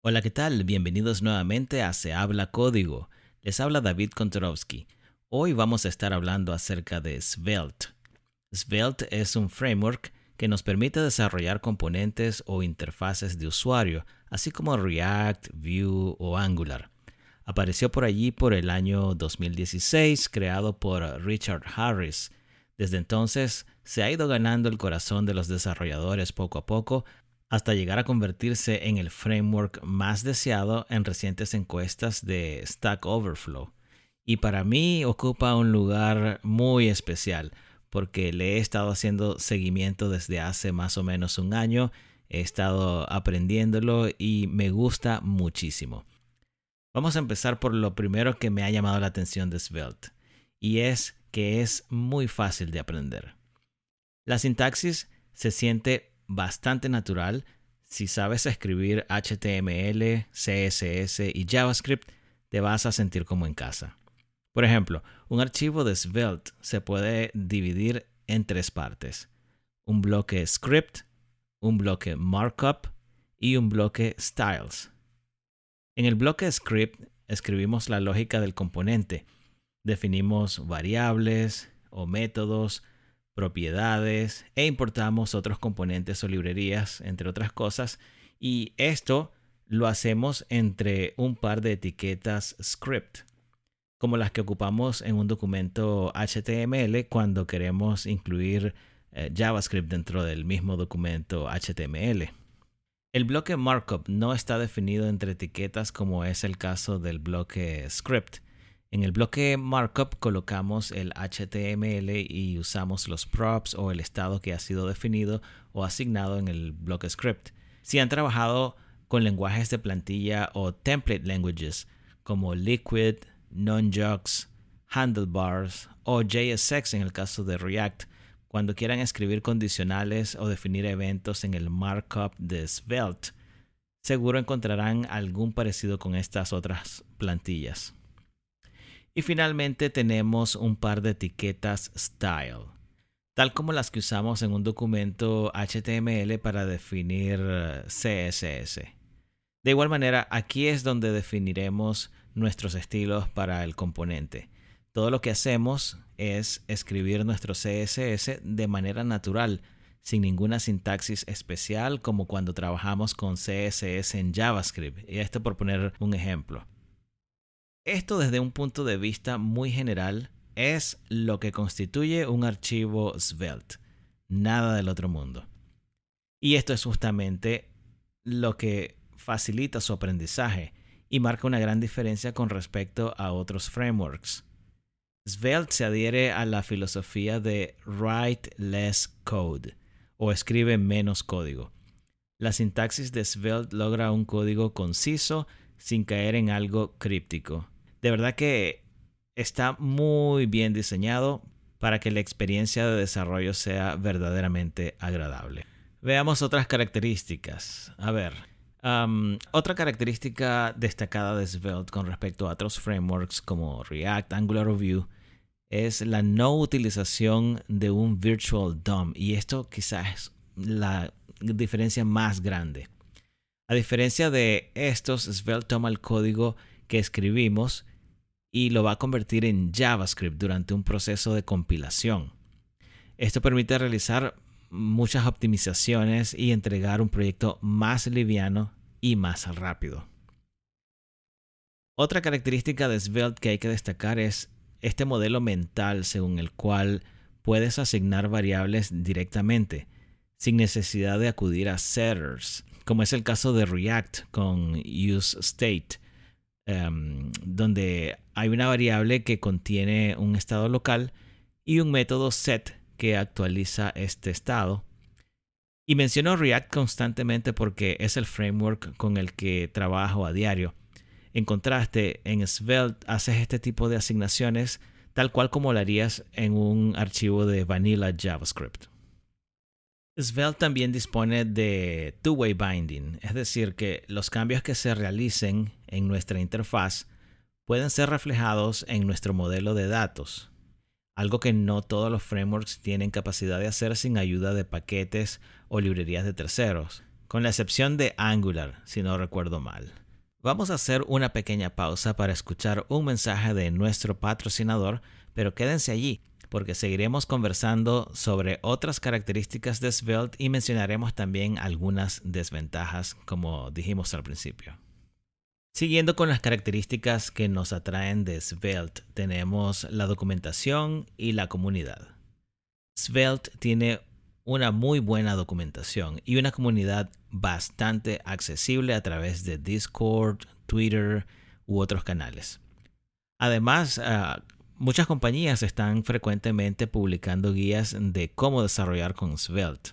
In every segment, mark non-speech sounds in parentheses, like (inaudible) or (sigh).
Hola, ¿qué tal? Bienvenidos nuevamente a Se habla código. Les habla David Kontorovsky. Hoy vamos a estar hablando acerca de Svelte. Svelte es un framework que nos permite desarrollar componentes o interfaces de usuario, así como React, Vue o Angular. Apareció por allí por el año 2016, creado por Richard Harris. Desde entonces se ha ido ganando el corazón de los desarrolladores poco a poco hasta llegar a convertirse en el framework más deseado en recientes encuestas de Stack Overflow. Y para mí ocupa un lugar muy especial porque le he estado haciendo seguimiento desde hace más o menos un año, he estado aprendiéndolo y me gusta muchísimo. Vamos a empezar por lo primero que me ha llamado la atención de Svelte, y es que es muy fácil de aprender. La sintaxis se siente bastante natural. Si sabes escribir HTML, CSS y JavaScript, te vas a sentir como en casa. Por ejemplo, un archivo de Svelte se puede dividir en tres partes. Un bloque script, un bloque markup y un bloque styles. En el bloque script escribimos la lógica del componente. Definimos variables o métodos, propiedades e importamos otros componentes o librerías, entre otras cosas. Y esto lo hacemos entre un par de etiquetas script, como las que ocupamos en un documento HTML cuando queremos incluir eh, JavaScript dentro del mismo documento HTML. El bloque markup no está definido entre etiquetas como es el caso del bloque script. En el bloque markup colocamos el HTML y usamos los props o el estado que ha sido definido o asignado en el bloque script. Si han trabajado con lenguajes de plantilla o template languages como Liquid, Nonjux, Handlebars o JSX en el caso de React, cuando quieran escribir condicionales o definir eventos en el markup de Svelte, seguro encontrarán algún parecido con estas otras plantillas. Y finalmente tenemos un par de etiquetas style, tal como las que usamos en un documento HTML para definir eh, CSS. De igual manera, aquí es donde definiremos nuestros estilos para el componente. Todo lo que hacemos es escribir nuestro CSS de manera natural, sin ninguna sintaxis especial como cuando trabajamos con CSS en JavaScript. Y esto por poner un ejemplo. Esto desde un punto de vista muy general es lo que constituye un archivo Svelte, nada del otro mundo. Y esto es justamente lo que facilita su aprendizaje y marca una gran diferencia con respecto a otros frameworks. Svelte se adhiere a la filosofía de write less code o escribe menos código. La sintaxis de Svelte logra un código conciso sin caer en algo críptico de verdad que está muy bien diseñado para que la experiencia de desarrollo sea verdaderamente agradable. Veamos otras características. A ver, otra característica destacada de Svelte con respecto a otros frameworks como React, Angular o Vue es la no utilización de un virtual DOM y esto quizás es la diferencia más grande. A diferencia de estos, Svelte toma el código que escribimos y lo va a convertir en JavaScript durante un proceso de compilación. Esto permite realizar muchas optimizaciones y entregar un proyecto más liviano y más rápido. Otra característica de Svelte que hay que destacar es este modelo mental según el cual puedes asignar variables directamente, sin necesidad de acudir a setters, como es el caso de React con useState Em, donde hay una variable que contiene un estado local y un método set que actualiza este estado. Y menciono React constantemente porque es el framework con el que trabajo a diario. En contraste, en Svelte haces este tipo de asignaciones tal cual como lo harías en un archivo de vanilla JavaScript. Svelte también dispone de two-way binding, es decir, que los cambios que se realicen en nuestra interfaz pueden ser reflejados en nuestro modelo de datos, algo que no todos los frameworks tienen capacidad de hacer sin ayuda de paquetes o librerías de terceros. con la excepción de Angular, si no recuerdo mal. Vamos a hacer una pequeña pausa para escuchar un mensaje de nuestro patrocinador, pero quédense allí porque seguiremos conversando sobre otras características de Svelte y mencionaremos también algunas desventajas, como dijimos al principio. Siguiendo con las características que nos atraen de Svelte, tenemos la documentación y la comunidad. Svelte tiene una muy buena documentación y una comunidad bastante accesible a través de Discord, Twitter u otros canales. Además, ah, muchas compañías están frecuentemente publicando guías de cómo desarrollar con Svelte.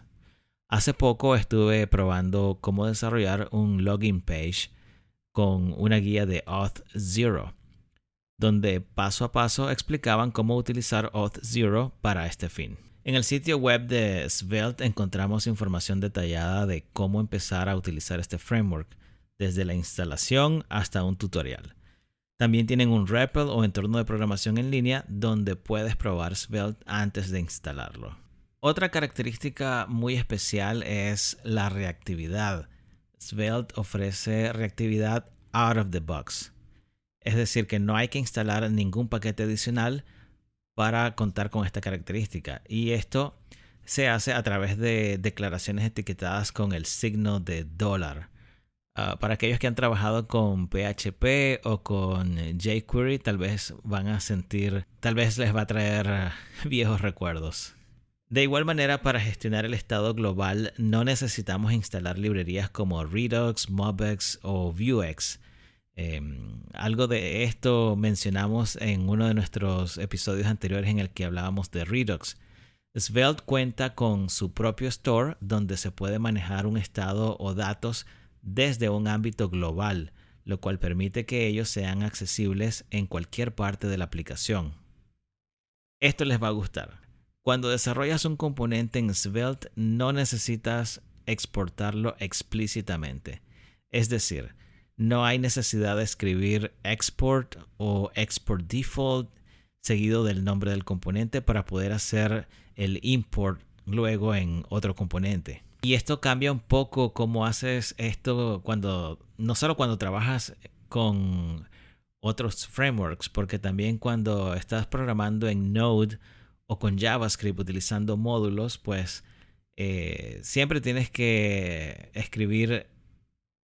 Hace poco estuve probando cómo desarrollar un login page con una guía de Auth0, donde paso a paso explicaban cómo utilizar Auth0 para este fin. En el sitio web de Svelte encontramos información detallada de cómo empezar a utilizar este framework, desde la instalación hasta un tutorial. También tienen un REPL o entorno de programación en línea donde puedes probar Svelte antes de instalarlo. Otra característica muy especial es la reactividad. Svelte ofrece reactividad out of the box. Es decir, que no hay que instalar ningún paquete adicional para contar con esta característica. Y esto se hace a través de declaraciones etiquetadas con el signo de dólar. Ah, para aquellos que han trabajado con PHP o con jQuery, tal vez van a sentir, tal vez les va a traer ah, (laughs) viejos recuerdos. De igual manera, para gestionar el estado global no necesitamos instalar librerías como Redux, Mobex o Vuex Em, algo de esto mencionamos en uno de nuestros episodios anteriores en el que hablábamos de Redux. Svelte cuenta con su propio store donde se puede manejar un estado o datos desde un ámbito global, lo cual permite que ellos sean accesibles en cualquier parte de la aplicación. Esto les va a gustar. Cuando desarrollas un componente en Svelte no necesitas exportarlo explícitamente. Es decir, no hay necesidad de escribir export o export default seguido del nombre del componente para poder hacer el import luego en otro componente. Y esto cambia un poco cómo haces esto cuando, no solo cuando trabajas con otros frameworks, porque también cuando estás programando en Node o con JavaScript utilizando módulos, pues eh, siempre tienes que escribir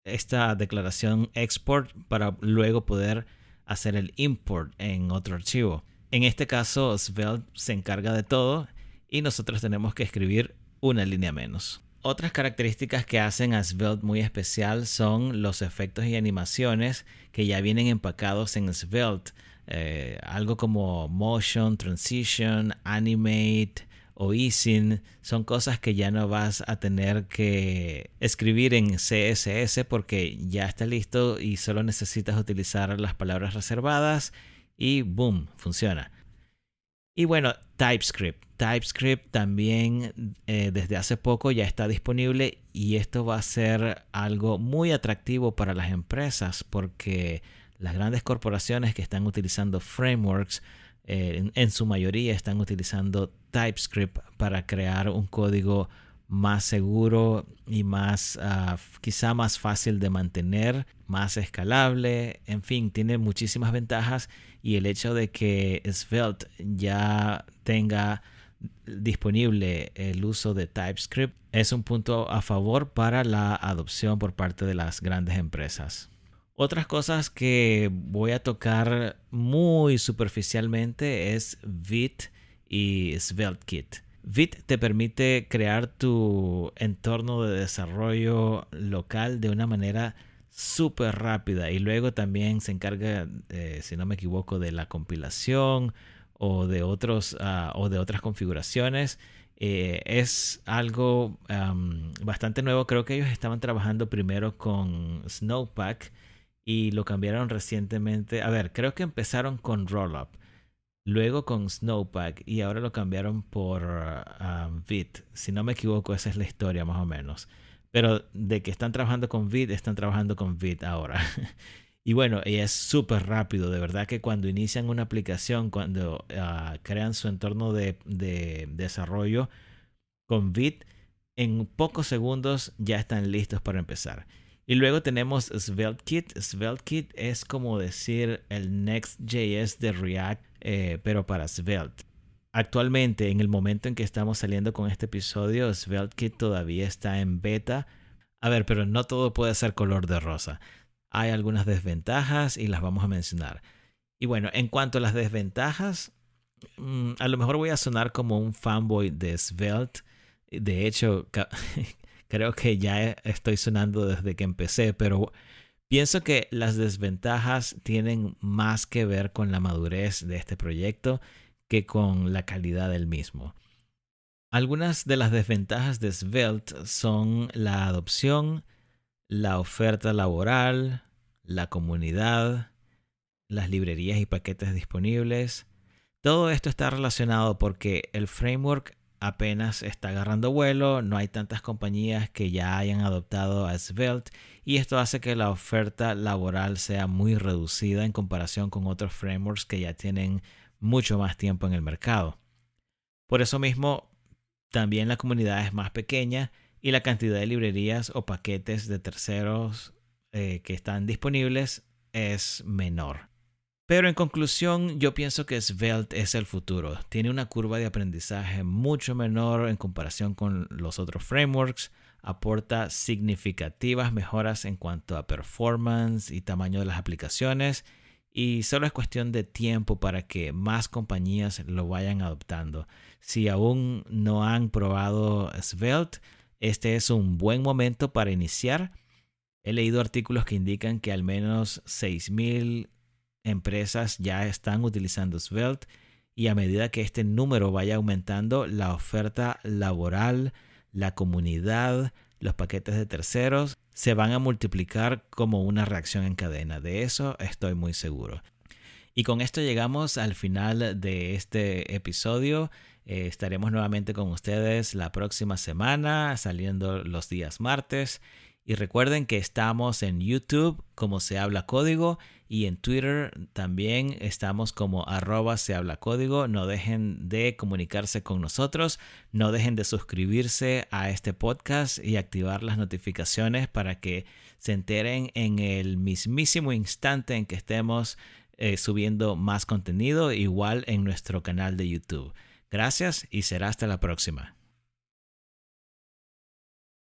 esta declaración export para luego poder hacer el import en otro archivo. En este caso, Svelte se encarga de todo y nosotros tenemos que escribir una línea menos. Otras características que hacen a Svelte muy especial son los efectos y animaciones que ya vienen empacados en Svelte. Eh, algo como motion, transition, animate, o easing son cosas que ya no vas a tener que escribir en CSS porque ya está listo y solo necesitas utilizar las palabras reservadas y boom, funciona. Y bueno, TypeScript. TypeScript también eh, desde hace poco ya está disponible y esto va a ser algo muy atractivo para las empresas porque las grandes corporaciones que están utilizando frameworks eh, en, su mayoría están utilizando TypeScript para crear un código más seguro y más ah, quizá más fácil de mantener, más escalable, en fin, tiene muchísimas ventajas y el hecho de que Svelte ya tenga disponible el uso de TypeScript es un punto a favor para la adopción por parte de las grandes empresas. Otras cosas que voy a tocar muy superficialmente es Vite y SvelteKit. Vite te permite crear tu entorno de desarrollo local de una manera súper rápida y luego también se encarga, eh, si no me equivoco, de la compilación o de, otros, ah, o de otras configuraciones. Eh, es algo bastante nuevo. Creo que ellos estaban trabajando primero con Snowpack y lo cambiaron recientemente. A ver, creo que empezaron con Rollup, luego con Snowpack y ahora lo cambiaron por um. Si no me equivoco, esa es la historia más o menos. Pero de que están trabajando con Vit, están trabajando con Vit ahora. (laughs) y bueno, y es súper rápido. De verdad que cuando inician una aplicación, cuando uh, crean su entorno de, de desarrollo con Vit, en pocos segundos ya están listos para empezar. Y luego tenemos SvelteKit. SvelteKit es como decir el Next.js de React, eh, pero para Svelte. Actualmente, en el momento en que estamos saliendo con este episodio, SvelteKit todavía está en beta. A ver, pero no todo puede ser color de rosa. Hay algunas desventajas y las vamos a mencionar. Y bueno, en cuanto a las desventajas, mm, a lo mejor voy a sonar como un fanboy de Svelte. De hecho, (laughs) creo que ya estoy sonando desde que empecé, pero pienso que las desventajas tienen más que ver con la madurez de este proyecto que con la calidad del mismo. Algunas de las desventajas de Svelte son la adopción, la oferta laboral, la comunidad, las librerías y paquetes disponibles. Todo esto está relacionado porque el framework apenas está agarrando vuelo, no hay tantas compañías que ya hayan adoptado a Svelte y esto hace que la oferta laboral sea muy reducida en comparación con otros frameworks que ya tienen mucho más tiempo en el mercado. Por eso mismo, también la comunidad es más pequeña y la cantidad de librerías o paquetes de terceros eh, que están disponibles es menor. Pero en conclusión, yo pienso que Svelte es el futuro. Tiene una curva de aprendizaje mucho menor en comparación con los otros frameworks. Aporta significativas mejoras en cuanto a performance y tamaño de las aplicaciones. Y solo es cuestión de tiempo para que más compañías lo vayan adoptando. Si aún no han probado Svelte, este es un buen momento para iniciar. He leído artículos que indican que al menos 6.000 empresas ya están utilizando Svelte y a medida que este número vaya aumentando, la oferta laboral, la comunidad, los paquetes de terceros se van a multiplicar como una reacción en cadena. De eso estoy muy seguro. Y con esto llegamos al final de este episodio. Eh, estaremos nuevamente con ustedes la próxima semana, saliendo los días martes. Y recuerden que estamos en YouTube como se habla código y en Twitter también estamos como arroba se habla código. No dejen de comunicarse con nosotros, no dejen de suscribirse a este podcast y activar las notificaciones para que se enteren en el mismísimo instante en que estemos eh, subiendo más contenido, igual en nuestro canal de YouTube. Gracias y será hasta la próxima.